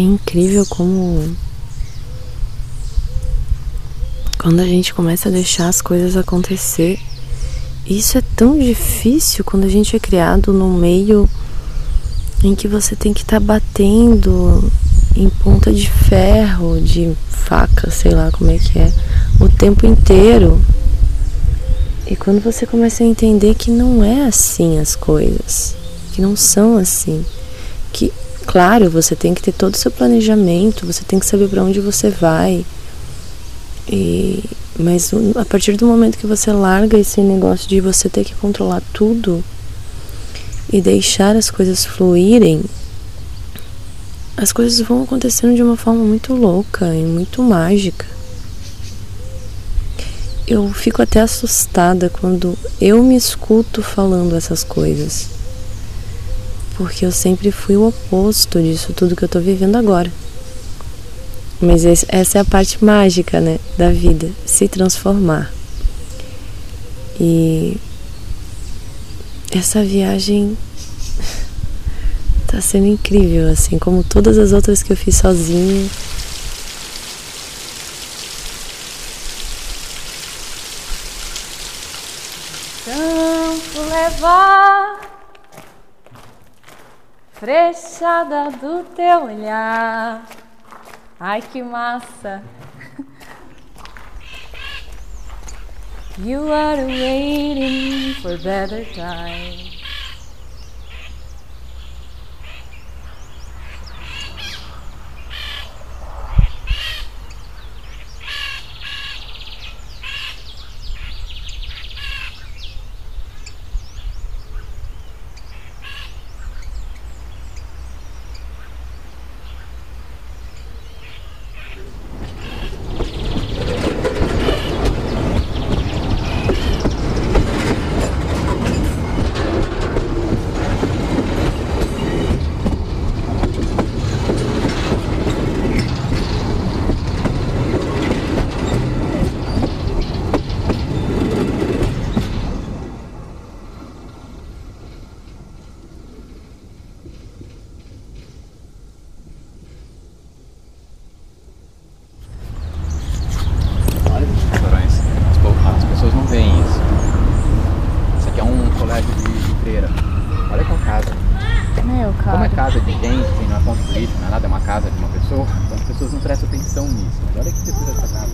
É incrível como. Quando a gente começa a deixar as coisas acontecer, isso é tão difícil quando a gente é criado num meio em que você tem que estar tá batendo em ponta de ferro, de faca, sei lá como é que é, o tempo inteiro. E quando você começa a entender que não é assim as coisas, que não são assim, que claro, você tem que ter todo o seu planejamento, você tem que saber para onde você vai. E mas a partir do momento que você larga esse negócio de você ter que controlar tudo e deixar as coisas fluírem, as coisas vão acontecendo de uma forma muito louca e muito mágica. Eu fico até assustada quando eu me escuto falando essas coisas. Porque eu sempre fui o oposto disso tudo que eu tô vivendo agora. Mas esse, essa é a parte mágica, né, da vida, se transformar. E essa viagem tá sendo incrível, assim como todas as outras que eu fiz sozinha. Campo levar frechada do teu olhar. Ai que massa! You are waiting for better times. Não é nada, é uma casa de uma pessoa, então as pessoas não prestam atenção nisso. Mas olha que textura essa casa.